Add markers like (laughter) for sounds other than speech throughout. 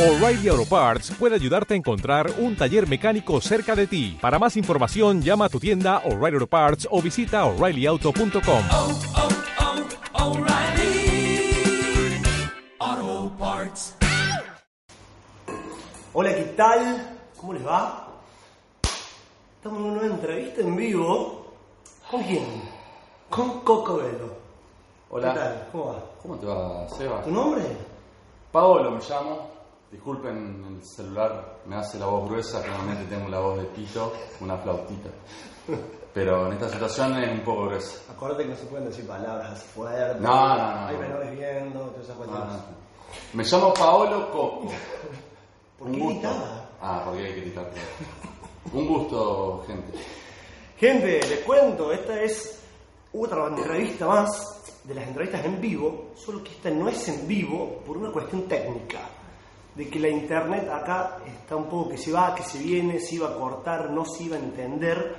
O'Reilly Auto Parts puede ayudarte a encontrar un taller mecánico cerca de ti. Para más información, llama a tu tienda O'Reilly Auto Parts o visita oreillyauto.com. oh, oh, O'Reilly Auto Parts. Hola, ¿qué tal? ¿Cómo les va? Estamos en una nueva entrevista en vivo. ¿Con quién? Con Coco Velo. Hola. ¿Qué tal? ¿Cómo va? ¿Cómo te va, Seba? ¿Tu nombre? Paolo me llamo. Disculpen, el celular me hace la voz gruesa, normalmente tengo la voz de pito, una flautita. Pero en esta situación es un poco gruesa. Acuérdate que no se pueden decir palabras fuertes. No, no, no, Hay no. menores viendo, todas esas Ah, cuestiones. Me llamo Paolo Coco. (laughs) ¿Por Un qué gusto. gritaba? Ah, porque hay que gritar. Un gusto, gente. Gente, les cuento, esta es otra entrevista más de las entrevistas en vivo, solo que esta no es en vivo por una cuestión técnica, de que la internet acá está un poco que se va, que se viene, se iba a cortar, no se iba a entender,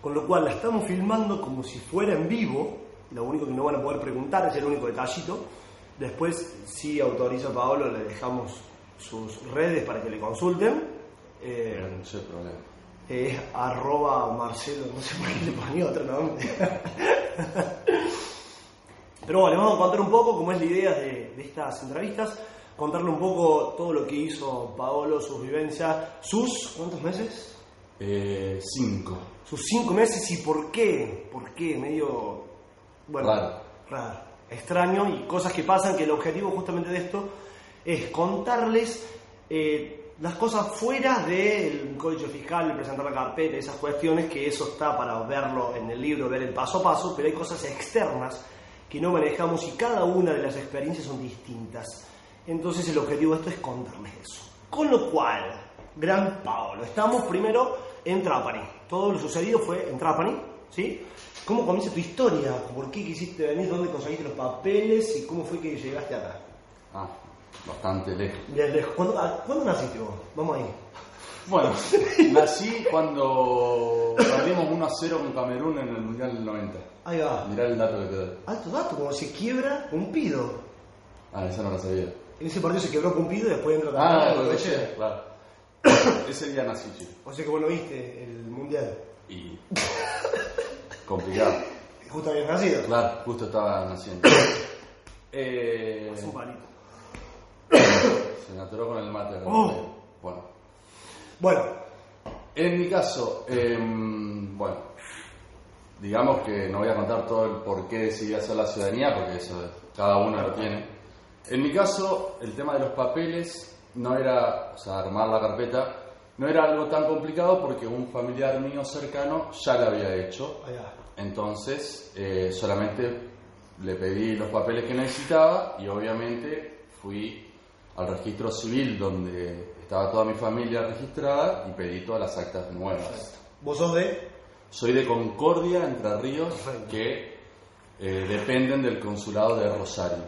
con lo cual la estamos filmando como si fuera en vivo, lo único que no van a poder preguntar es el único detallito, después si autoriza Paolo le dejamos sus redes para que le consulten. Eh, no sé el problema. es arroba Marcelo, no sé por qué le ponía otro nombre. (laughs) Pero bueno, les vamos a contar un poco cómo es la idea de, de estas entrevistas, contarle un poco todo lo que hizo Paolo, sus vivencias, sus, ¿cuántos meses? Eh, cinco. Sus cinco meses y por qué, por qué, medio, bueno, Raro. raro, extraño y cosas que pasan, que el objetivo justamente de esto es contarles eh, las cosas fuera del código fiscal, presentar la carpeta, esas cuestiones, que eso está para verlo en el libro, ver el paso a paso, pero hay cosas externas que no manejamos y cada una de las experiencias son distintas. Entonces el objetivo de esto es contarles eso. Con lo cual, gran Paolo, estamos primero en Trapani. Todo lo sucedido fue en Trapani, ¿sí? ¿Cómo comienza tu historia? ¿Por qué quisiste venir? ¿Dónde conseguiste los papeles? ¿Y cómo fue que llegaste acá? Ah, bastante lejos. Bien lejos. ¿Cuándo, ah, ¿cuándo naciste vos? Vamos ahí. Bueno, (laughs) nací cuando perdimos 1 a 0 con Camerún en el Mundial del 90. Ahí va. Mirá el dato que te doy. Alto dato, como se quiebra Cumpido. Ah, esa no la sabía. En ese partido se quebró Cumpido y después entra Ah, también lo Goyeneche. escuché, claro. (coughs) Ese día nací, chico. O sea que vos lo viste, el mundial. Y. (laughs) complicado. Justo habías nacido. Claro, justo estaba naciendo. (coughs) Eh, Es un palito. (coughs) se me atoró con el mate. Oh. Bueno, Bueno, en mi caso, em, bueno, digamos que no voy a contar todo el por qué decidí hacer la ciudadanía, porque eso cada uno lo tiene. En mi caso, el tema de los papeles no era, o sea, armar la carpeta, no era algo tan complicado porque un familiar mío cercano ya lo había hecho. allá. Entonces, eh, solamente le pedí los papeles que necesitaba y obviamente fui al registro civil donde estaba toda mi familia registrada y pedí todas las actas nuevas. Vos sos de. Soy de Concordia, Entre Ríos, Perfecto. que eh, dependen del consulado de Rosario.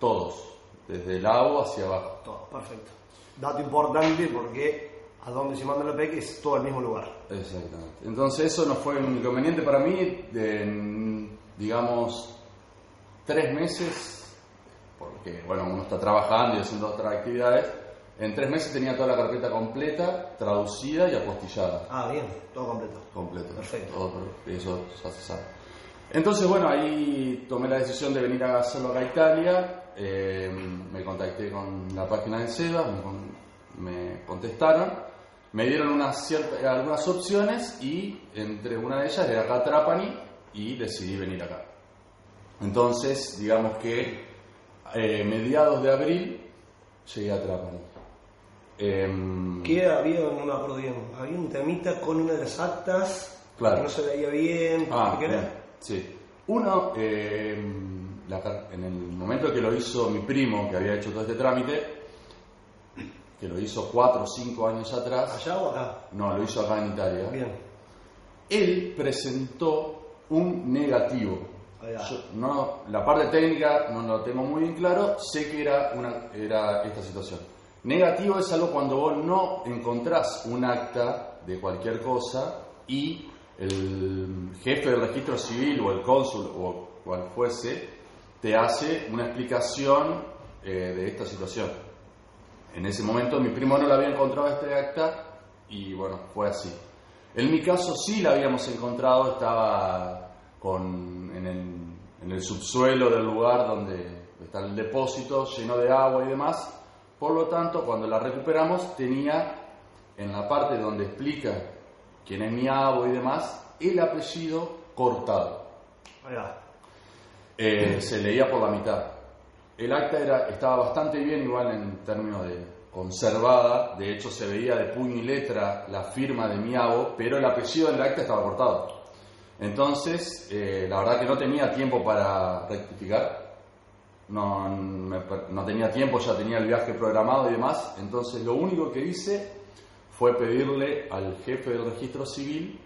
Todos, desde el agua hacia abajo. Todo, perfecto. Dato importante porque a donde se manda la PEC es todo el mismo lugar. Exactamente. Entonces eso no fue un inconveniente para mí, de, digamos, tres meses, porque bueno, uno está trabajando y haciendo otras actividades, en tres meses tenía toda la carpeta completa, traducida y apostillada. Ah, bien, todo completo. Completo. Perfecto. Todo, eso ya se sabe. Entonces, bueno, ahí tomé la decisión de venir a hacerlo acá a Italia. Eh, me contacté con la página de SEBA, me, con- me contestaron, me dieron unas, ciertas, algunas opciones y entre una de ellas era acá Trapani y decidí venir acá. Entonces, digamos que eh, mediados de abril llegué a Trapani. Em, ¿Qué había? No me acuerdo bien. Había un temita con una de las actas Claro. que no se veía bien. Ah, ¿Qué era? sí. Uno, eh, la en el momento que lo hizo mi primo, que había hecho todo este trámite, que lo hizo cuatro o cinco años atrás, ¿Allá o acá? no, lo hizo acá en Italia, Bien. él presentó un negativo. Yo no, la parte técnica no lo tengo muy bien claro, sé que era, una, era esta situación. Negativo es algo cuando vos no encontrás un acta de cualquier cosa y el jefe del registro civil o el cónsul o cual fuese te hace una explicación eh, de esta situación. En ese momento mi primo no le había encontrado este acta y bueno, fue así. En mi caso sí la habíamos encontrado, estaba con, en, el, en el subsuelo del lugar donde está el depósito lleno de agua y demás. Por lo tanto, cuando la recuperamos tenía en la parte donde explica quién es mi abo y demás, el apellido cortado. Va. Eh, se leía por la mitad. El acta estaba bastante bien, igual en términos de conservada, de hecho se veía de puño y letra la firma de mi abo, pero el apellido del acta estaba cortado. Entonces, eh, la verdad que no tenía tiempo para rectificar, no, no tenía tiempo, ya tenía el viaje programado y demás, entonces lo único que hice fue pedirle al jefe del registro civil,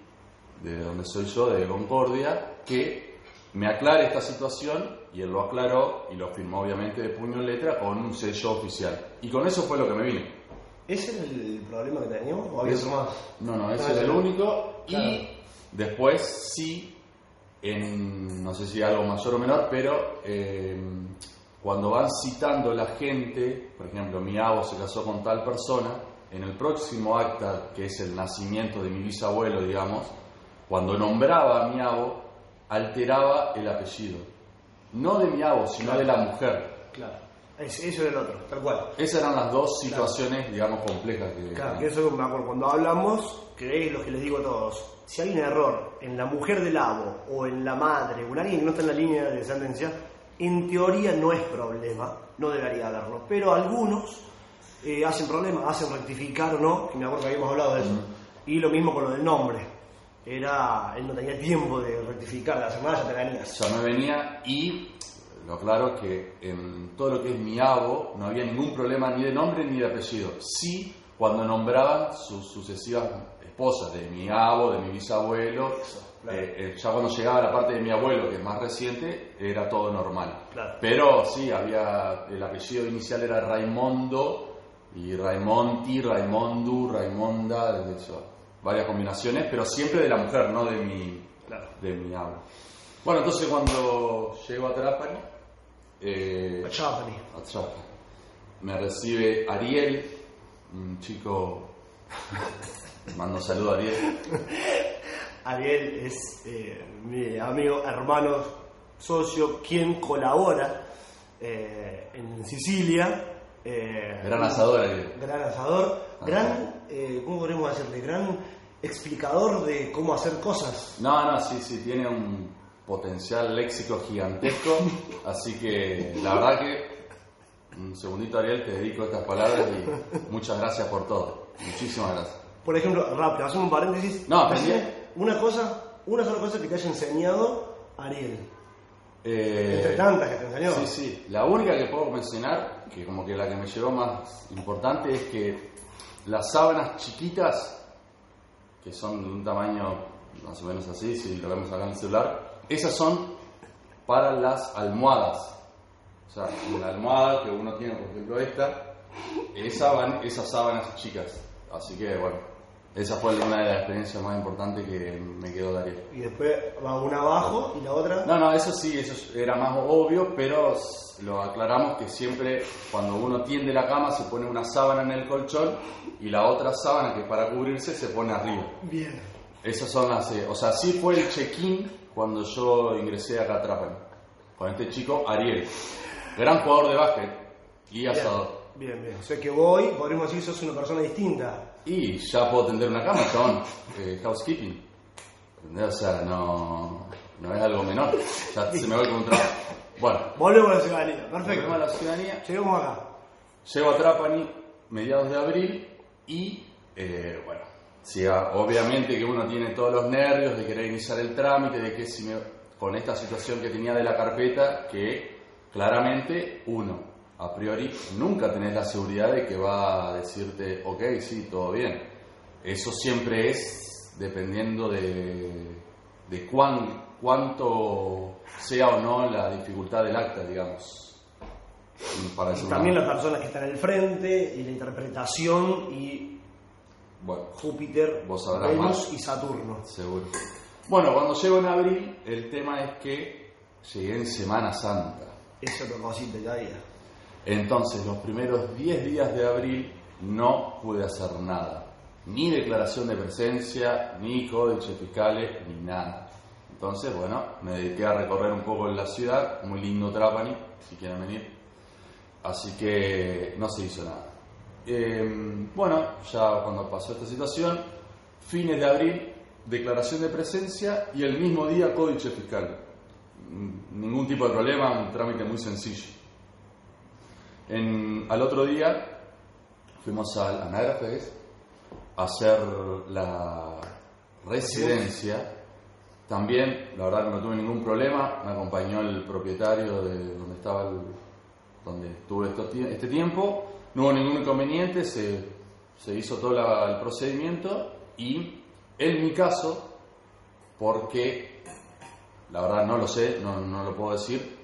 de donde soy yo, de Concordia, que me aclare esta situación y él lo aclaró y lo firmó obviamente de puño y letra con un sello oficial. Y con eso fue lo que me vine. ¿Ese era el problema que teníamos? ¿O había Es- otro más? No, no, ese Ah, es el único. Claro. Y después sí, en no sé si algo mayor o menor, pero eh, cuando van citando la gente, por ejemplo, mi abo se casó con tal persona, en el próximo acta, que es el nacimiento de mi bisabuelo, digamos, cuando nombraba a mi abo, alteraba el apellido. No de mi abo, sino de la mujer. Claro. Eso era el otro, tal cual. Esas eran las dos situaciones, digamos, complejas que... Claro, que eso me acuerdo. Cuando hablamos, que es lo que les digo a todos. Si hay un error en la mujer del abo o en la madre o en alguien que no está en la línea de descendencia, en teoría no es problema, no debería haberlo. Pero algunos eh, hacen problema, hacen rectificar o no, que me acuerdo que habíamos hablado de eso. Y lo mismo con lo del nombre. Era, él no tenía tiempo de rectificar, de hacer nada, ya te venías. ya me venía y lo aclaro que en todo lo que es mi abo no había ningún problema ni de nombre ni de apellido. Sí, cuando nombraban sus sucesivas esposas, de mi abo, de mi bisabuelo, claro. eh, eh, ya cuando llegaba la parte de mi abuelo, que es más reciente, era todo normal. Claro. Pero sí, había el apellido inicial era Raimondo y Raimonti, Raimondu, Raimonda, de hecho, varias combinaciones, pero siempre de la mujer, no de mi, Claro. de mi abo. Bueno, entonces cuando llego a Trapani, eh, A Chapani. a Trapani, me recibe Ariel, un chico, (laughs) mando saludo a Ariel, Ariel es eh, mi amigo, hermano, socio, quien colabora eh, en Sicilia. gran asador Ariel. Gran asador. Gran, eh, ¿cómo podríamos decirle? Gran explicador de cómo hacer cosas. No, no, sí, sí, tiene un potencial léxico gigantesco, (laughs) así que la verdad que, un segundito Ariel, te dedico estas palabras y muchas gracias por todo, muchísimas gracias. Por ejemplo, rápido, hacemos un paréntesis. No, aprendí. Una cosa, una sola cosa que te haya enseñado Ariel. Eh, Entre tantas que te enseñó. Sí, sí. La única que puedo mencionar, que como que la que me llevó más importante, es que las sábanas chiquitas, que son de un tamaño más o menos así, si lo vemos acá en el celular, esas son para las almohadas. O sea, la almohada que uno tiene, por ejemplo esta, esa van esas sábanas chicas. Así que bueno, esa fue una de las experiencias más importantes que me quedó de. Y después va una abajo y la otra. No, no, eso sí, eso era más obvio, pero lo aclaramos que siempre cuando uno tiende la cama se pone una sábana en el colchón y la otra sábana que para cubrirse se pone arriba. Bien. Esas son las... eh, o sea, sí fue el check-in cuando yo ingresé acá a Trapani, con este chico Ariel, gran jugador de básquet y asador. Bien, bien. O sea que voy, podríamos decir, sos una persona distinta. Y ya puedo tender una cama, chabón. Eh, housekeeping. ¿Entendés? O sea, no, no es algo menor. Ya se me va con un trabajo. Bueno, Volvemos a la ciudadanía. Perfecto. Volvemos a la ciudadanía. Llegamos acá. Llego a Trapani mediados de abril y, eh, bueno, sí, obviamente que uno tiene todos los nervios de querer iniciar el trámite, de que si me, con esta situación que tenía de la carpeta, que claramente uno, a priori, nunca tenés la seguridad de que va a decirte, ok, sí, todo bien. Eso siempre es dependiendo de, de cuán, cuánto sea o no la dificultad del acta, digamos. Para decirlo También las personas que están en el frente y la interpretación y Bueno, Júpiter, Vos sabrás Venus más. y Saturno. seguro. Bueno, cuando llego en abril, el tema es que llegué en Semana Santa. Es otra cosita ya. Entonces, los primeros 10 días de abril no pude hacer nada. Ni declaración de presencia, ni códices fiscales, ni nada. Entonces, bueno, me dediqué a recorrer un poco la ciudad, muy lindo Trapani, si quieren venir. Así que no se hizo nada. Eh, bueno, ya cuando pasó esta situación, fines de abril, declaración de presencia y el mismo día códice fiscal. Ningún tipo de problema, un trámite muy sencillo. En- al otro día fuimos al Anágrafes a hacer la residencia. También, la verdad que no tuve ningún problema, me acompañó el propietario de donde estaba el- donde estuve este tiempo, no hubo ningún inconveniente, se, se hizo todo el procedimiento. Y en mi caso, porque la verdad no lo sé, no, no lo puedo decir,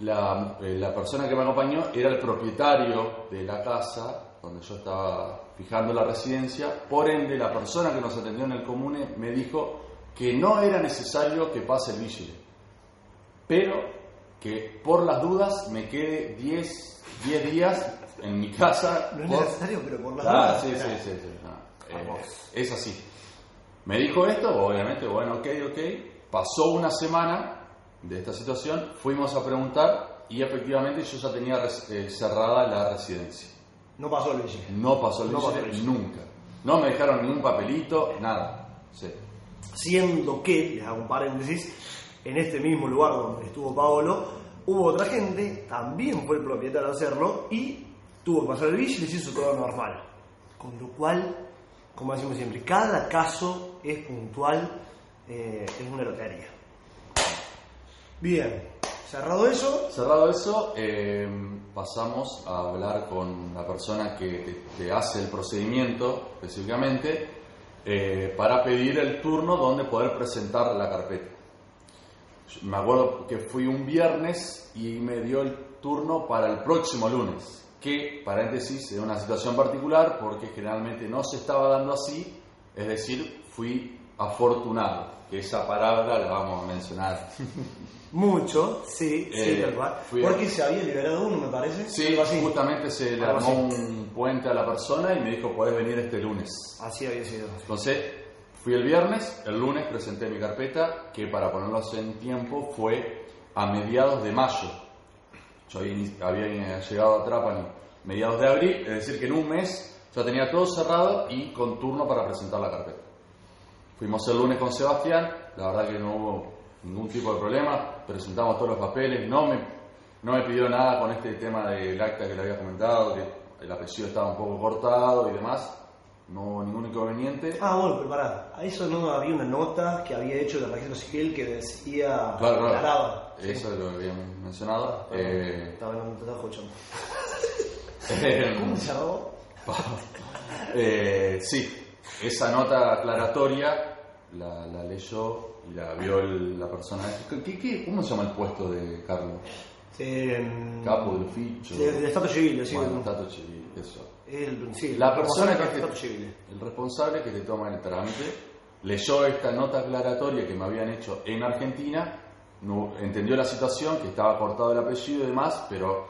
la, eh, la persona que me acompañó era el propietario de la casa donde yo estaba fijando la residencia, por ende la persona que nos atendió en el comune me dijo que no era necesario que pase el vigile, pero que por las dudas me quede 10, 10 días en mi casa. No es por- necesario, pero por las Ah, dudas. sí, sí, sí, sí, no, eh, es así. Me dijo esto, obviamente, bueno, ok, ok. Pasó una semana de esta situación, fuimos a preguntar y efectivamente yo ya tenía res- eh, cerrada la residencia. No pasó el vigile. No pasó el No pasó el vigile. nunca. No me dejaron ningún papelito, nada. Sí. Siendo que, les hago un paréntesis, en este mismo lugar donde estuvo Paolo, hubo otra gente, también fue el propietario a hacerlo, y tuvo que pasar el bill y les hizo todo normal. Con lo cual, como decimos siempre, cada caso es puntual, eh, es una lotería. Bien, cerrado eso, Cerrado eso, eh, pasamos a hablar con la persona que te, te hace el procedimiento específicamente eh, para pedir el turno donde poder presentar la carpeta. Me acuerdo que fui un viernes y me dio el turno para el próximo lunes, que, paréntesis, es una situación particular porque generalmente no se estaba dando así, es decir, fui afortunado, que esa palabra la vamos a mencionar (laughs) mucho, sí, sí, Eh, tal cual. Porque se había liberado uno, me parece. Sí, justamente se le armó un puente a la persona y me dijo, podés venir este lunes. Así había sido. Entonces, fui el viernes, el lunes presenté mi carpeta, que para ponerlos en tiempo fue a mediados de mayo. Yo había llegado a Trapani mediados de abril, es decir, que en un mes ya tenía todo cerrado y con turno para presentar la carpeta. Fuimos el lunes con Sebastián, la verdad que no hubo ningún tipo de problema, presentamos todos los papeles, no me, no me pidió nada con este tema del acta que le había comentado, que el apellido estaba un poco cortado y demás, no hubo ningún inconveniente. Ah, bueno, pero pará, a eso no había una nota que había hecho el registro civil que decía. Claro, claro. Eso lo habíamos mencionado. Eh, Estaba te estaba escuchando. eh, ¿Cómo se llamó? (laughs) eh, sí, esa nota aclaratoria la, la leyó y la vio el- la persona. ¿Qué, qué- cómo se llama el puesto de Carlos? Eh, Capo del oficio. sí, del Estado civil, sí. Bueno, Stato civil, eso. El, sí, La persona que te- civil. el responsable que te toma el trámite leyó esta nota aclaratoria que me habían hecho en Argentina, no- entendió la situación, que estaba cortado el apellido y demás, pero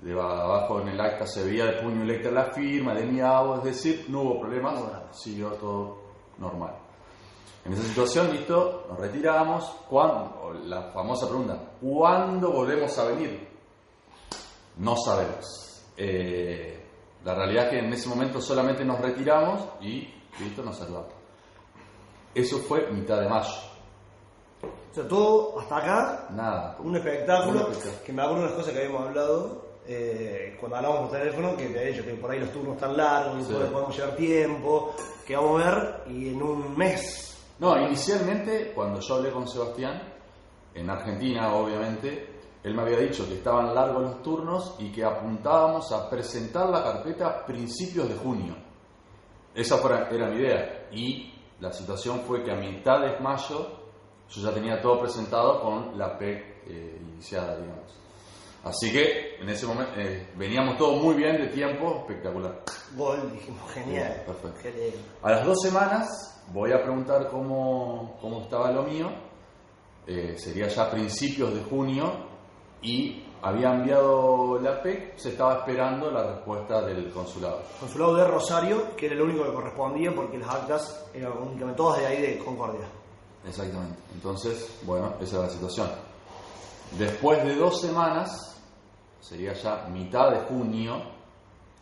de abajo en el acta se veía de puño y letra la firma, de mi es decir, no hubo problemas, siguió todo normal. En esa situación, listo, nos retiramos. ¿Cuándo? La famosa pregunta, ¿cuándo volvemos a venir? No sabemos. Eh, la realidad es que en ese momento solamente nos retiramos y listo, nos salvamos. Eso fue mitad de mayo. O sea, todo hasta acá, Nada. un espectáculo, Un espectáculo. que me acuerdo de las cosas que habíamos hablado eh, cuando hablamos por teléfono, que te he dicho que por ahí los turnos están largos Sí. ahí podemos llevar tiempo, que vamos a ver, y en un mes. No, inicialmente, cuando yo hablé con Sebastián, en Argentina, obviamente, él me había dicho que estaban largos los turnos y que apuntábamos a presentar la carpeta a principios de junio. Esa era mi idea. Y la situación fue que a mitad de mayo yo ya tenía todo presentado con la PEC eh, iniciada, digamos. Así que en ese momento eh, veníamos todo muy bien de tiempo, espectacular. Gol, dijimos, genial. Bien, perfecto. Genial. A las dos semanas voy a preguntar cómo, cómo estaba lo mío. Eh, sería ya principios de junio y había enviado la PEC, se estaba esperando la respuesta del consulado. Consulado de Rosario, que era el único que correspondía porque las actas eran únicamente todas de ahí de Concordia. Exactamente. Entonces, bueno, esa es la situación. Después de dos semanas, sería ya mitad de junio,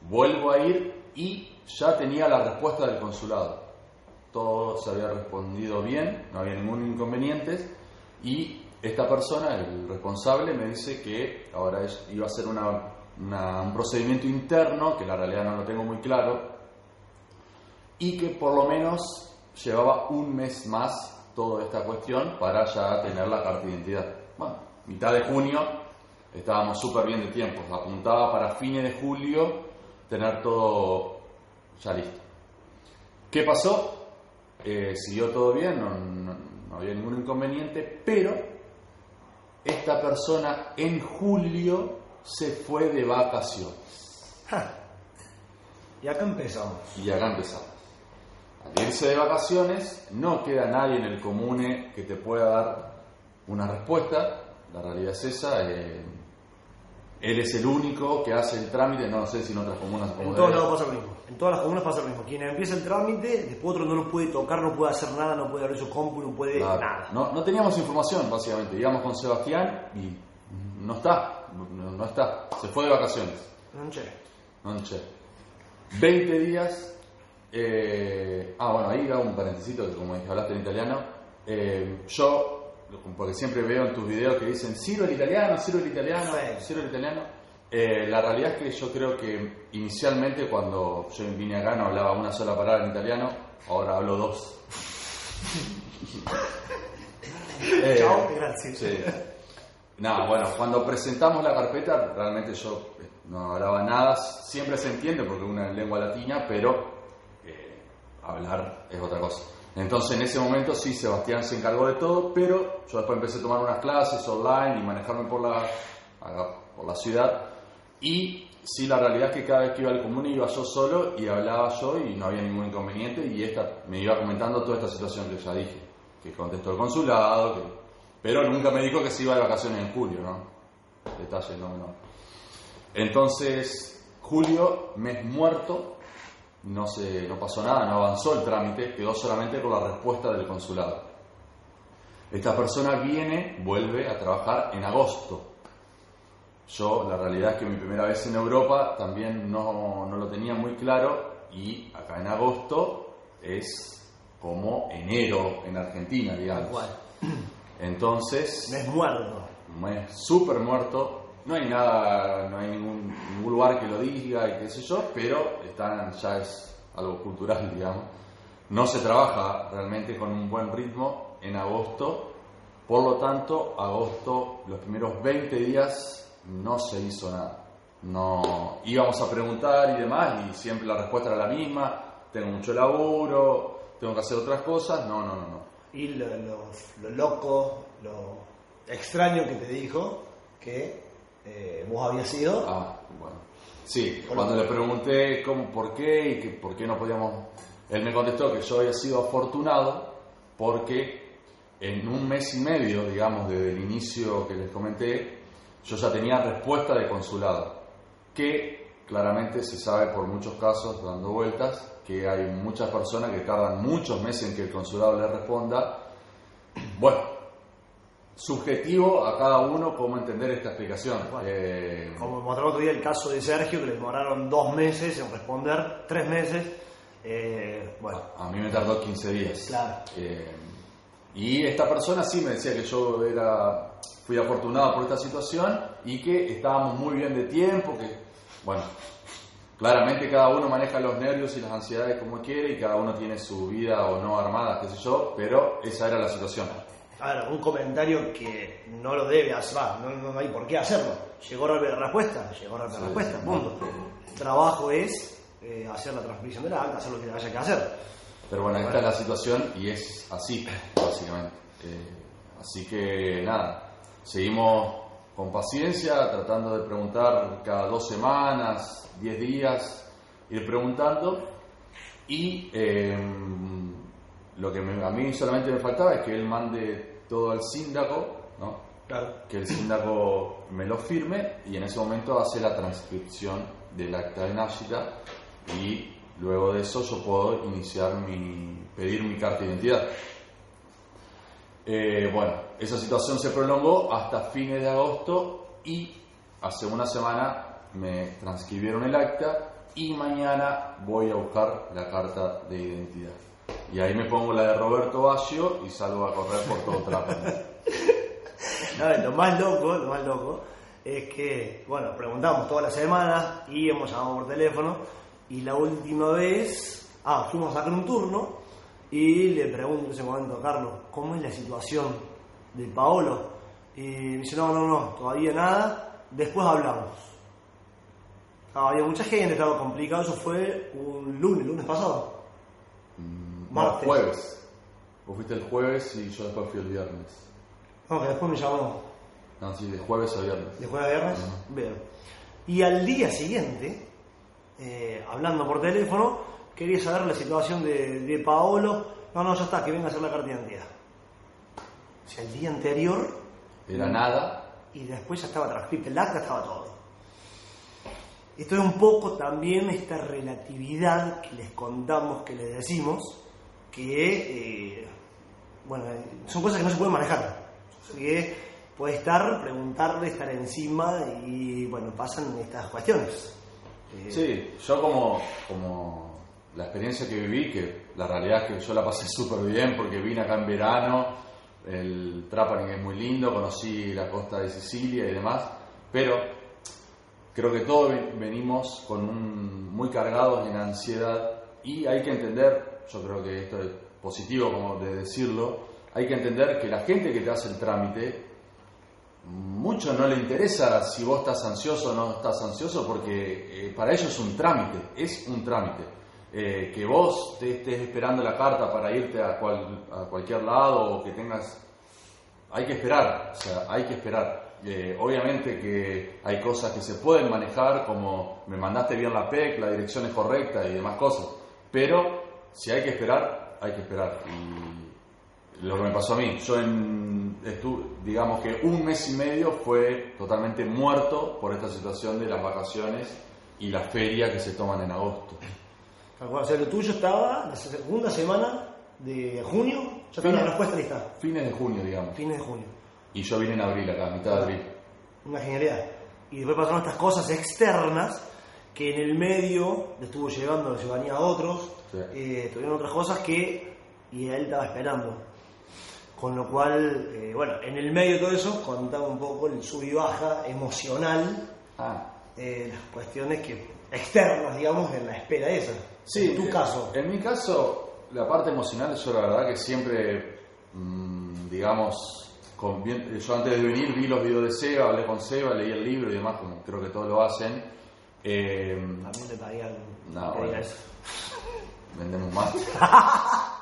vuelvo a ir y ya tenía la respuesta del consulado. Todo se había respondido bien, no había ningún inconveniente y esta persona, el responsable, me dice que ahora iba a ser un procedimiento interno, que la realidad no lo tengo muy claro, y que por lo menos llevaba un mes más toda esta cuestión para ya tener la carta de identidad. Bueno, mitad de junio estábamos súper bien de tiempo, apuntaba para fines de julio tener todo ya listo. ¿Qué pasó? Eh, siguió todo bien, no, no- no había ningún inconveniente, pero esta persona en julio se fue de vacaciones. Ja. Y acá empezamos. Y acá empezamos. Al irse de vacaciones, no queda nadie en el comune que te pueda dar una respuesta. La realidad es esa. eh, él es el único que hace el trámite. No sé si en otras comunas En todos lados pasa lo mismo. En todas las comunas pasa lo mismo. Quien empieza el trámite, después otro no lo puede tocar, no puede hacer nada, no puede abrir su compu, no puede Claro. nada. No, no teníamos información, básicamente. Íbamos con Sebastián y no está. No, no está. Se fue de vacaciones. No, che. Non c'è. 20 días. eh, ah, bueno, ahí hago un paréntesis que como dije, hablaste en italiano. eh, yo, porque siempre veo en tus videos que dicen Ciro el italiano, Ciro el italiano, Sí. Ciro el italiano. Eh, la realidad es que yo creo que inicialmente cuando yo vine acá no hablaba una sola palabra en italiano, ahora hablo dos. (laughs) Eh, Chao, gracias. Sí. No, bueno, cuando presentamos la carpeta, realmente yo eh, no hablaba nada. Siempre se entiende porque es una lengua latina, pero eh, hablar es otra cosa. Entonces, en ese momento sí, Sebastián se encargó de todo, pero yo después empecé a tomar unas clases online y manejarme por la, por la ciudad. Y sí, la realidad es que cada vez que iba al común iba yo solo y hablaba yo y no había ningún inconveniente. Y esta me iba comentando toda esta situación que ya dije, que contestó el consulado, pero nunca me dijo que se iba de vacaciones en julio, ¿no? Detalle, no, no. Entonces, julio, mes muerto, no, se, no pasó nada, no avanzó el trámite, quedó solamente con la respuesta del consulado. Esta persona viene, vuelve a trabajar en agosto. Yo, la realidad es que mi primera vez en Europa también no, no lo tenía muy claro y acá en agosto es como enero en Argentina, digamos. Entonces, Mes muerto. mes súper muerto. No hay nada, no hay ningún, lugar que lo diga y qué sé yo, pero están, ya es algo cultural, (laughs) digamos. No se trabaja realmente con un buen ritmo en agosto, por lo tanto, agosto, los primeros 20 días no se hizo nada. No íbamos a preguntar y demás, y siempre la respuesta era la misma: tengo mucho laburo, tengo que hacer otras cosas. No, no, no, no. Y lo, lo- lo loco, lo extraño que te dijo que eh, vos habías sido. Ah, bueno. Sí, cuando le pregunté cómo, por qué y que por qué no podíamos... Él me contestó que yo había sido afortunado porque en un mes y medio, digamos, desde el inicio que les comenté, yo ya tenía respuesta de consulado, que claramente se sabe por muchos casos dando vueltas que hay muchas personas que tardan muchos meses en que el consulado le responda. Bueno, subjetivo a cada uno cómo entender esta explicación. Bueno. Eh, Como mostraba otro día el caso de Sergio, que le demoraron dos meses en responder, tres meses. Eh, bueno, A mí me tardó 15 días. Claro. Eh, y esta persona sí me decía que yo era, fui afortunado por esta situación y que estábamos muy bien de tiempo, que, bueno, claramente cada uno maneja los nervios y las ansiedades como quiere y cada uno tiene su vida o no armada, qué sé yo, pero esa era la situación. A ver, un comentario que no lo debe hacer, no, no hay por qué hacerlo. Llegó la respuesta, llegó la respuesta, punto. Trabajo es eh, hacer la transmisión de la acta, hacer lo que haya que hacer. Pero bueno, esta es la situación y es así, básicamente. Eh, así que nada, seguimos con paciencia, tratando de preguntar cada dos semanas, diez días, ir preguntando. Y eh, lo que me- a mí solamente me faltaba es que él mande todo al síndaco, ¿no? Claro. que el síndaco me lo firme y en ese momento hace la transcripción del acta de Nashita y luego de eso yo puedo iniciar mi, pedir mi carta de identidad. Eh, bueno, esa situación se prolongó hasta fines de agosto y hace una semana me transcribieron el acta y mañana voy a buscar la carta de identidad. Y ahí me pongo la de Roberto Baggio y salgo a correr por todo Trápano. (laughs) No, lo más loco, lo más loco es que, bueno, preguntamos toda la semana y hemos llamado por teléfono y la última vez, ah, fuimos a sacar un turno y le pregunto en ese momento a Carlos, ¿cómo es la situación de Paolo? Y me dice, no, no, no, todavía nada, después hablamos. Ah, había mucha gente, estaba complicado, eso fue un lunes, lunes pasado. No, Martes. jueves. Vos fuiste el jueves y yo después fui el viernes. No, que después me llamó No, sí, de jueves a viernes. de jueves a viernes. Bien. Y al día siguiente, eh, hablando por teléfono, quería saber la situación de, de Paolo. No, no, ya está, que venga a hacer la carta de identidad. O sea, el día anterior Era nada. y después ya estaba transcrito, el acta estaba todo. Esto es un poco también esta relatividad que les contamos, que les decimos, que, eh, bueno, son cosas que no se pueden manejar. Así que puede estar, preguntarle, estar encima y, bueno, pasan estas cuestiones. Eh, Sí, yo como, como la experiencia que viví, que la realidad es que yo la pasé (laughs) súper bien porque vine acá en verano, el Trapani es muy lindo, conocí la costa de Sicilia y demás, pero creo que todos ven- venimos con un, muy cargados en ansiedad y hay que entender, yo creo que esto es positivo como de decirlo, hay que entender que la gente que te hace el trámite mucho no le interesa si vos estás ansioso o no estás ansioso porque eh, para ellos es un trámite, es un trámite. Eh, que vos te estés esperando la carta para irte a, cual- a cualquier lado o que tengas... Hay que esperar, o sea, hay que esperar. Eh, obviamente que hay cosas que se pueden manejar como me mandaste bien la PEC, la dirección es correcta y demás cosas, pero si hay que esperar, hay que esperar. Y lo que me pasó a mí. Yo en, estu- digamos que un mes y medio fue totalmente muerto por esta situación de las vacaciones y la feria que se toman en agosto. O sea, lo tuyo estaba la segunda semana de junio, ya tenía la respuesta lista. Fines de junio, digamos. Fines de junio. Y yo vine en abril acá, mitad de abril. Una genialidad. Y después pasaron estas cosas externas que en el medio le estuvo llevando la ciudadanía a otros, Sí. eh, tuvieron otras cosas que y él estaba esperando. Con lo cual, eh, bueno, en el medio de todo eso contaba un poco el sub y baja emocional, Ah, eh, las cuestiones que externas, digamos, en la espera esa. Sí, En tu caso. En mi caso, la parte emocional, yo la verdad que siempre, mm, digamos, con yo antes de venir vi los videos de Seba, hablé con Seba, leí el libro y demás, como creo que todos lo hacen. Eh, También te pagué algo. No, bueno. eso. Vendemos más. (laughs)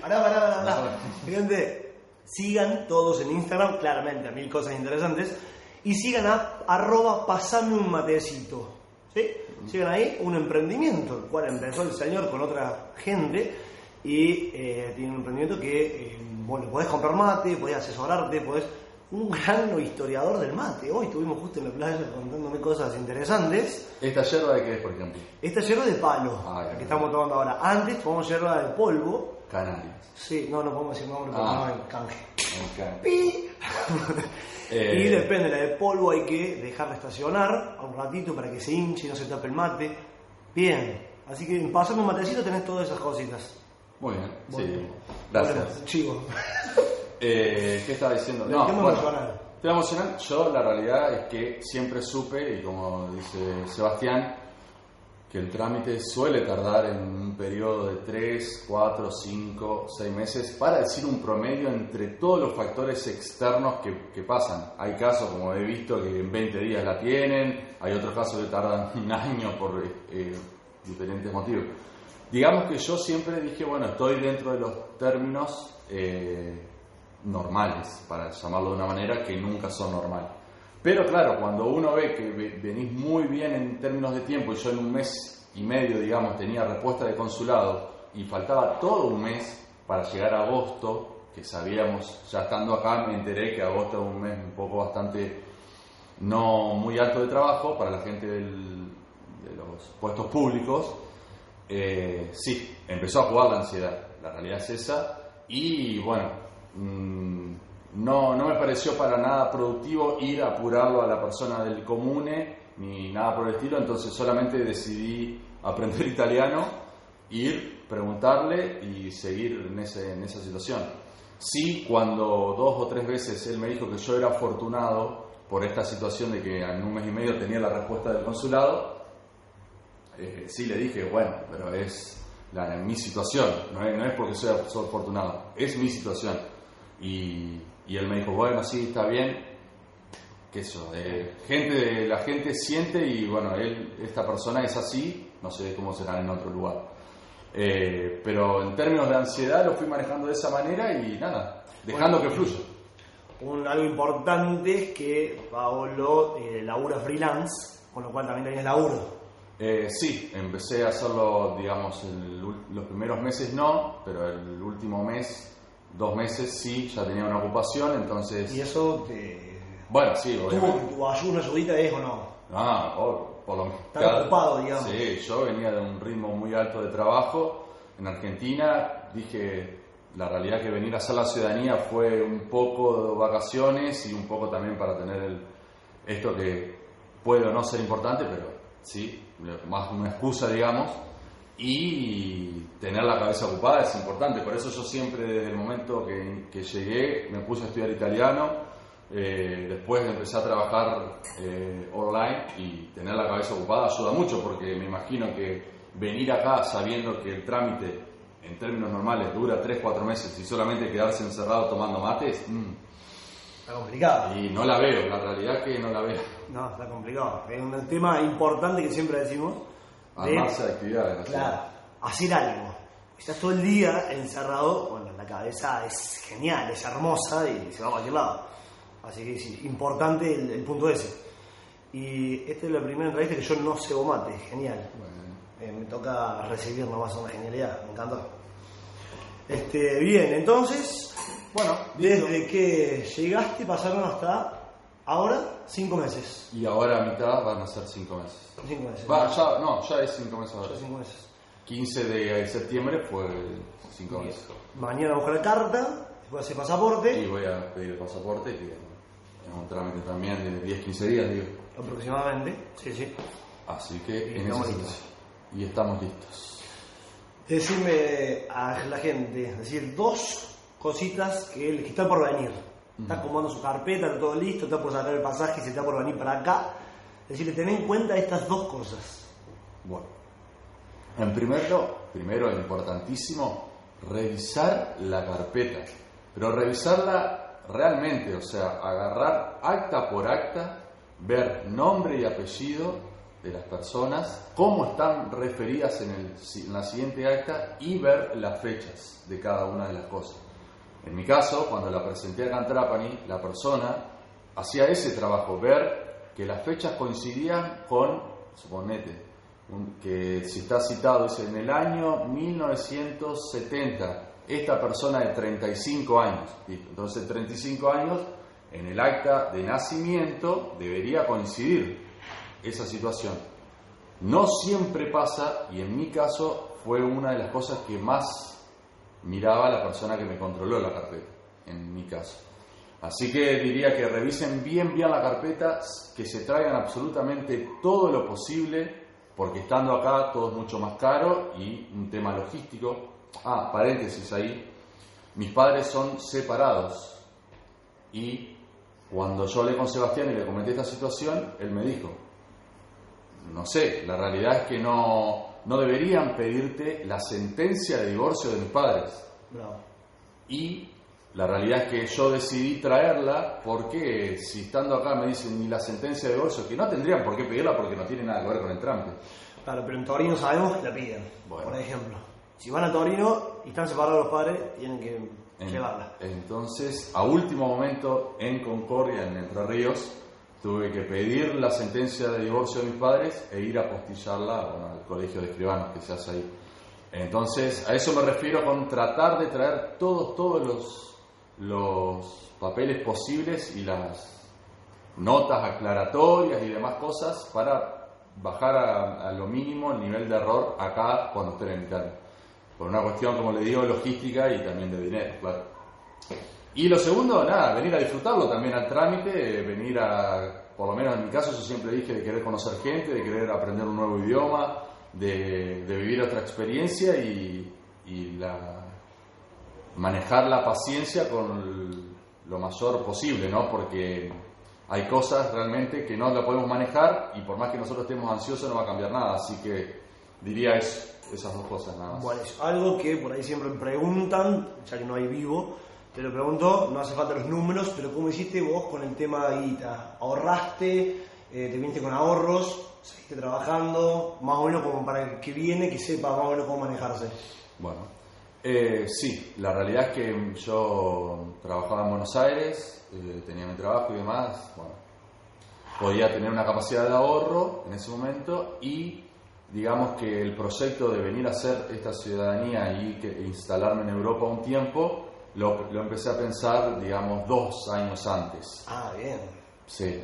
Pará, pará, pará, pará. Gente, sigan todos en Instagram, claramente, mil cosas interesantes. Y sigan a arroba pasame un matecito. ¿Sí? Sigan ahí un emprendimiento, el cual empezó el señor con otra gente. Y eh, tiene un emprendimiento que, eh, bueno, podés comprar mate, podés asesorarte, podés. Un gran historiador del mate. Hoy estuvimos justo en la playa contándome cosas interesantes. ¿Esta yerba de qué es, por ejemplo? Esta yerba de palo, Ah, la que estamos tomando ahora. Antes tomamos yerba de polvo. Canarias. Sí, no, no podemos decir nombre porque Ah. no hay canje. (laughs) Pi. Eh, Y depende, la de polvo hay que dejarla estacionar un ratito para que se hinche y no se tape el mate. Bien, así que pasando un matecito tenés todas esas cositas. Muy bien, sí. Bueno, Gracias. chivo. (laughs) Eh, ¿Qué estaba diciendo? El tema emocional. tema emocional, yo la realidad es que siempre supe, y como dice Sebastián, que el trámite suele tardar en un periodo de 3, 4, 5, 6 meses, para decir un promedio entre todos los factores externos que, que pasan. Hay casos, como he visto, que en 20 días la tienen, hay otros casos que tardan (laughs) un año por eh, diferentes motivos. Digamos que yo siempre dije, bueno, estoy dentro de los términos eh, normales, para llamarlo de una manera que nunca son normales. Pero claro, cuando uno ve que ve- venís muy bien en términos de tiempo, y yo en un mes y medio, digamos, tenía respuesta de consulado y faltaba todo un mes para llegar a agosto, que sabíamos, ya estando acá me enteré que agosto es un mes un poco bastante no muy alto de trabajo para la gente de los puestos públicos. Eh, sí, empezó a jugar la ansiedad, la realidad es esa. Y bueno, mm, no, no me pareció para nada productivo ir a apurarlo a la persona del comune ni nada por el estilo, entonces solamente decidí aprender (laughs) italiano, ir, preguntarle y seguir en, ese- en esa situación. Sí, cuando dos o tres veces él me dijo que yo era afortunado por esta situación de que en un mes y medio tenía la respuesta del consulado, eh, sí le dije, bueno, pero es la, mi situación, no es, no es porque soy, soy afortunado, es mi situación. Y, y él me dijo, bueno, sí, está bien, que eso, eh, gente, la gente siente y bueno, él, esta persona es así, no sé cómo será en otro lugar. Eh, pero en términos de ansiedad lo fui manejando de esa manera y nada, dejando Bueno, que fluya. Un, algo importante es que Paolo eh, labura freelance, con lo cual también tenés laburo. Eh, sí, empecé a hacerlo, digamos, el los primeros meses no, pero el último mes, dos meses sí, ya tenía una ocupación, entonces... Y eso te. Bueno, sí, ¿Tuvo obviamente. tu ayuda, ayudita de eso o no? Ah, por, por lo Estar ocupado, digamos. Sí, yo venía de un ritmo muy alto de trabajo en Argentina. Dije, la realidad que venir a hacer la ciudadanía fue un poco de vacaciones y un poco también para tener el, esto que puede o no ser importante, pero sí, más una excusa, digamos. Y tener la cabeza ocupada es importante. Por eso yo siempre, desde el momento que, que llegué, me puse a estudiar italiano. Eh, después empecé a trabajar eh, online y tener la cabeza ocupada ayuda mucho porque me imagino que venir acá sabiendo que el trámite en términos normales dura 3-4 meses y solamente quedarse encerrado tomando mates, mm, Está complicado. y no la veo, la realidad que no la veo. No, está complicado. Es un tema importante que siempre decimos. De- Armarse de actividades. Claro, hacer algo. Estás todo el día encerrado, bueno, la cabeza es genial, es hermosa y se va a cualquier lado. Así que sí, importante el, el punto ese. Y esta es la primera entrevista que yo no cebo mate, genial. Bueno, Eh, me toca recibir nomás una genialidad, me encantó. Este, bien, entonces, bueno, desde que llegaste pasaron hasta ahora cinco meses. Y ahora a mitad van a ser 5 meses. Cinco meses. Va, ya, no, ya es 5 meses ahora. Ya cinco meses. 15 de septiembre fue 5 meses. Mañana buscar la carta, después hacer pasaporte. Y voy a pedir el pasaporte, que es un trámite también de 10-15 días, digo. aproximadamente, sí, sí. Así que Y en estamos listos. Y estamos listos. Decirme a la gente, decir dos cositas que, que están por venir. Está acomodando su carpeta, está todo listo, está por sacar el pasaje, se está por venir para acá. Decirle, ten en cuenta estas dos cosas. Bueno, en primero, primero importantísimo, revisar la carpeta, pero revisarla realmente, o sea, agarrar acta por acta, ver nombre y apellido de las personas, cómo están referidas en, el, en la siguiente acta y ver las fechas de cada una de las cosas. En mi caso, cuando la presenté a Cantrapani, la persona hacía ese trabajo, ver que las fechas coincidían con, suponete, que si está citado, dice, en el año 1970, esta persona de 35 años, entonces 35 años, en el acta de nacimiento debería coincidir esa situación. No siempre pasa, y en mi caso fue una de las cosas que más miraba la persona que me controló la carpeta, en mi caso. Así que diría que revisen bien bien la carpeta, que se traigan absolutamente todo lo posible, porque estando acá todo es mucho más caro y un tema logístico. Ah, paréntesis ahí, mis padres son separados y cuando yo hablé con Sebastián y le comenté esta situación, él me dijo, no sé, la realidad es que no, no deberían pedirte la sentencia de divorcio de mis padres. Bravo. Y la realidad es que yo decidí traerla porque si estando acá me dicen ni la sentencia de divorcio, que no tendrían por qué pedirla porque no tiene nada que ver con el trámite. Claro, pero en Torino sabemos que la piden, Bueno. por ejemplo. Si van a Torino y están separados los padres, tienen que En- llevarla. Entonces, a último momento, en Concordia, en Entre Ríos, tuve que pedir la sentencia de divorcio de mis padres e ir a apostillarla al colegio de escribanos que se hace ahí. Entonces, a eso me refiero con tratar de traer todos, todos los los papeles posibles y las notas aclaratorias y demás cosas para bajar a, a lo mínimo el nivel de error acá cuando estén en Italia. Por una cuestión, como le digo, logística y también de dinero, claro. Y lo segundo, nada, venir a disfrutarlo también al trámite, venir a, por lo menos en mi caso, yo siempre dije de querer conocer gente, de querer aprender un nuevo idioma, de, vivir otra experiencia y, y la, manejar la paciencia con lo mayor posible, ¿no? Porque hay cosas realmente que no la podemos manejar y por más que nosotros estemos ansiosos no va a cambiar nada, así que diría es- esas dos cosas nada más. Bueno, es algo que por ahí siempre me preguntan, ya que no hay vivo, te lo pregunto, no hace falta los números, pero ¿cómo hiciste vos con el tema de guita? ¿Ahorraste? Eh, ¿Te viniste con ahorros? ¿Seguiste trabajando? Más o menos como para que viene, que sepa más o menos cómo manejarse. Bueno, eh, sí, la realidad es que yo trabajaba en Buenos Aires, eh, tenía mi trabajo y demás, bueno, podía tener una capacidad de ahorro en ese momento y digamos que el proyecto de venir a hacer esta ciudadanía y que, e instalarme en Europa un tiempo, lo, lo empecé a pensar, digamos, dos años antes. Ah, bien. Sí.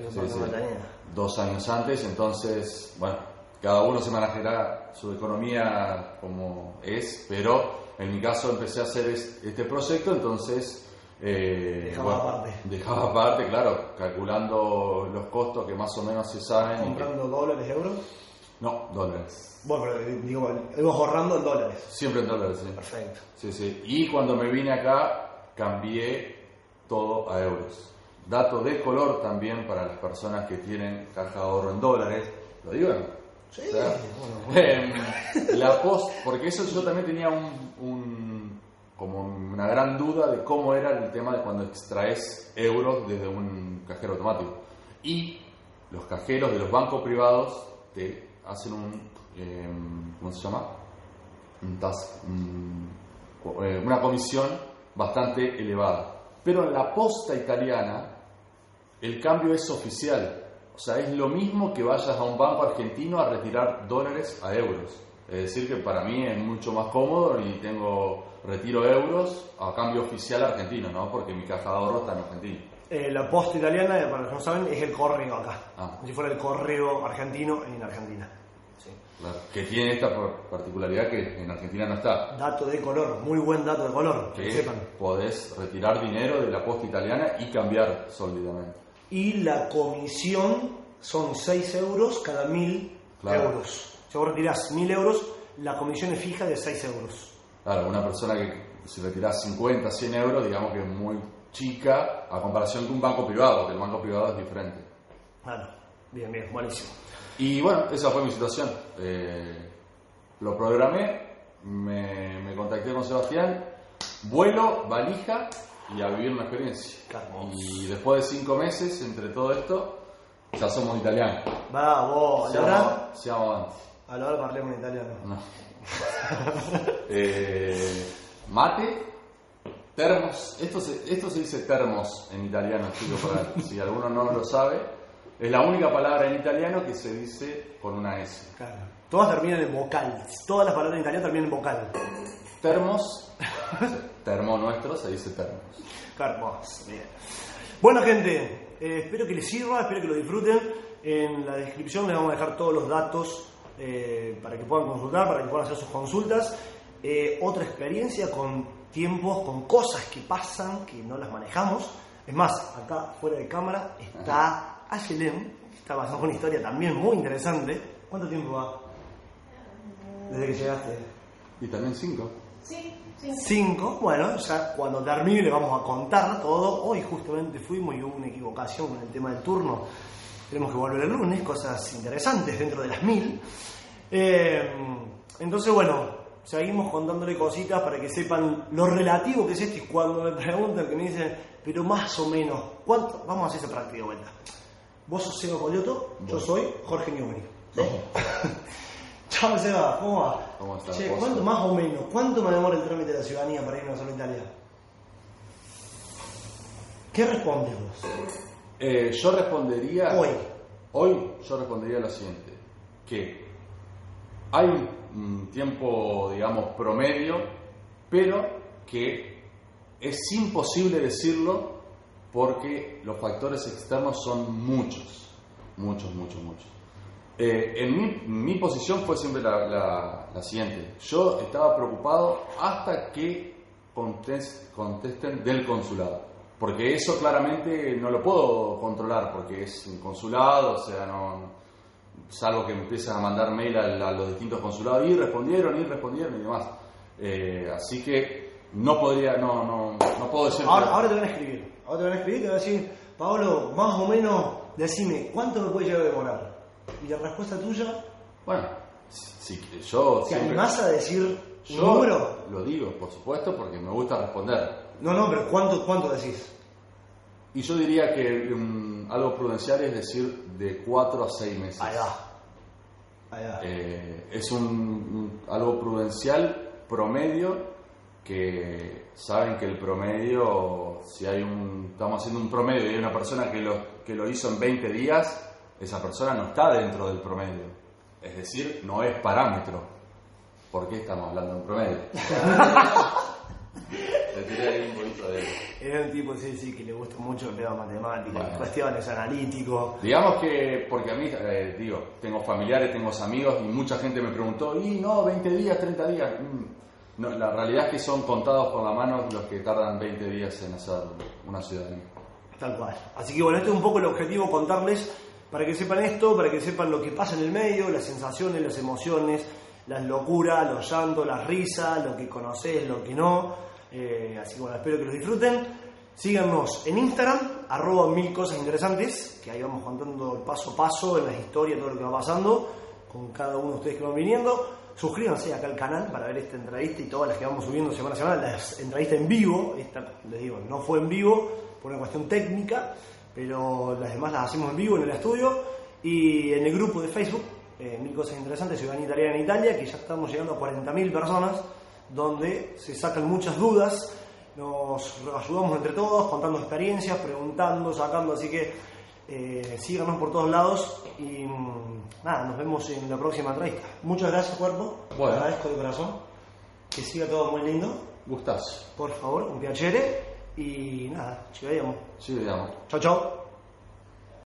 Dos años antes, entonces, bueno, cada uno se manejará su economía como es, pero en mi caso empecé a hacer es- este proyecto, entonces... eh, Dejaba aparte. Dejaba aparte, claro, calculando los costos que más o menos se saben. ¿Comprando dólares, euros? no, dólares. Bueno, pero eh, digo, ibas ahorrando en dólares. Siempre en dólares, sí. Perfecto. Sí, sí. Y cuando me vine acá, cambié todo a euros. Dato de color también para las personas que tienen caja de ahorro en dólares. ¿Lo digo? Sí, O sea, bueno. em, la post, porque eso yo también tenía un, un- como una gran duda de cómo era el tema de cuando extraes euros desde un cajero automático. Y los cajeros de los bancos privados te hacen un, em, ¿cómo se llama? Un tas- un- eh, una comisión bastante elevada. Pero en la posta italiana el cambio es oficial. O sea, es lo mismo que vayas a un banco argentino a retirar dólares a euros. Es decir, que para mí es mucho más cómodo y tengo retiro euros a cambio oficial argentino, ¿no? Porque mi caja de ahorro está en Argentina. Eh, la posta italiana, eh, para los que no saben, es el correo acá. Ah. Si fuera el correo argentino en Argentina. Claro. Que tiene esta par- particularidad que en Argentina no está. Dato de color, muy buen dato de color, que Que sepan. podés retirar dinero de la posta italiana y cambiar sóliamente. Y la comisión son 6 euros cada 1000 Claro. euros. Si vos retirás 1000 euros, la comisión es fija de 6 euros. Claro, una persona que si retirás 50, 100 euros, digamos que es muy chica a comparación con un banco privado, que el banco privado es diferente. Claro, bien, bien, buenísimo. Y bueno, esa fue mi situación. Eh, lo programé, me, me contacté con Sebastián, vuelo, valija y a vivir una experiencia. Y después de cinco meses, entre todo esto, ya somos italianos. Siamo, allora, siamo avanti. allora parliamo in italiano. No. (laughs) Eh, mate, termos. Esto se, esto se dice termos en italiano, chicos, si alguno no lo sabe. Es la única palabra en italiano que se dice con una S. Claro. Todas terminan en vocal. Todas las palabras en italiano terminan en vocal. Termos, (laughs) termo nuestro se dice termos. Qué hermoso, bien. Bueno, gente, eh, espero que les sirva, espero que lo disfruten. En la descripción les vamos a dejar todos los datos eh, para que puedan consultar, para que puedan hacer sus consultas. Eh, otra experiencia con tiempos, con cosas que pasan, que no las manejamos. Es más, acá fuera de cámara está que está pasando una historia también muy interesante. ¿Cuánto tiempo va? Desde que llegaste. Y también cinco. Sí, sí. 5, bueno, ya cuando termine le vamos a contar todo. Hoy justamente fuimos y hubo una equivocación con el tema del turno. Tenemos que volver el lunes, cosas interesantes dentro de las mil. Eh, entonces, bueno, seguimos contándole cositas para que sepan lo relativo que es esto. Y cuando me preguntan, que me dicen, pero más o menos, ¿cuánto? Vamos a hacer esa práctica de vuelta. Vos sos Seba Colioto, yo soy Jorge Newbery. (laughs) Chao, Seba, ¿cómo va? ¿Cómo estás, Che? ¿cuánto más o menos? ¿Cuánto me demora el trámite de la ciudadanía para irnos a la Italia? ¿Qué respondes vos? Eh, yo respondería. Hoy. Hoy yo respondería lo siguiente: que hay un tiempo, digamos, promedio, pero que es imposible decirlo porque los factores externos son muchos, muchos, muchos, muchos. Eh, en mi, mi posición fue siempre la, la- la siguiente. Yo estaba preocupado hasta que contes- contesten del consulado. Porque eso claramente no lo puedo controlar, porque es un consulado, o sea, no, salvo que me a mandar mail a, a los distintos consulados y respondieron y respondieron y demás. Eh, así que no podría, no, no, no puedo decir. Ahora, ahora te van a escribir. Ahora te van a escribir y te van a decir, Pablo, más o menos, decime, ¿cuánto me puede llegar a demorar? Y la respuesta tuya, Bueno, si, si- yo ¿te siempre- animás a decir yo número? lo digo, por supuesto, porque me gusta responder. No, no, pero ¿cuánto, cuánto decís? Y yo diría que mm, algo prudencial es decir de 4 a 6 meses. Ahí va. Eh, es un, un- algo prudencial promedio que saben que el promedio, si hay un, estamos haciendo un promedio y hay una persona que lo, que lo hizo en 20 días, esa persona no está dentro del promedio. Es decir, no es parámetro. ¿Por qué estamos hablando de un promedio? (laughs) Le tiré ahí un poquito de... Era un tipo, sí, sí, que le gusta mucho el tema matemáticas, Bueno. cuestiones, analítico. Digamos que, porque a mí, eh, digo, tengo familiares, tengo amigos y mucha gente me preguntó, y no, 20 días, 30 días. Mm. No, la realidad es que son contados con la mano los que tardan 20 días en hacer una ciudadanía. Tal cual. Así que bueno, este es un poco el objetivo, contarles para que sepan esto, para que sepan lo que pasa en el medio, las sensaciones, las emociones, las locuras, los llantos, las risas, lo que conoces, lo que no. Eh, así que bueno, espero que los disfruten. Síganos en Instagram, arroba mil cosas interesantes, que ahí vamos contando paso a paso en las historias, todo lo que va pasando, con cada uno de ustedes que van viniendo. Suscríbanse acá al canal para ver esta entrevista y todas las que vamos subiendo semana a semana, las entrevistas en vivo, esta les digo, no fue en vivo por una cuestión técnica, pero las demás las hacemos en vivo en el estudio y en el grupo de Facebook, eh, Mil Cosas Interesantes, Ciudadanía Italiana en Italia, que ya estamos llegando a 40.000 personas, donde se sacan muchas dudas, nos ayudamos entre todos, contando experiencias, preguntando, sacando, así que eh, síganos por todos lados y mm, nada, nos vemos en la próxima entrevista. Muchas gracias, cuerpo. Bueno. Te agradezco de corazón. Que siga todo muy lindo. Gustazo. Por favor, un piacere. Y nada, ci vediamo. Chao, chao.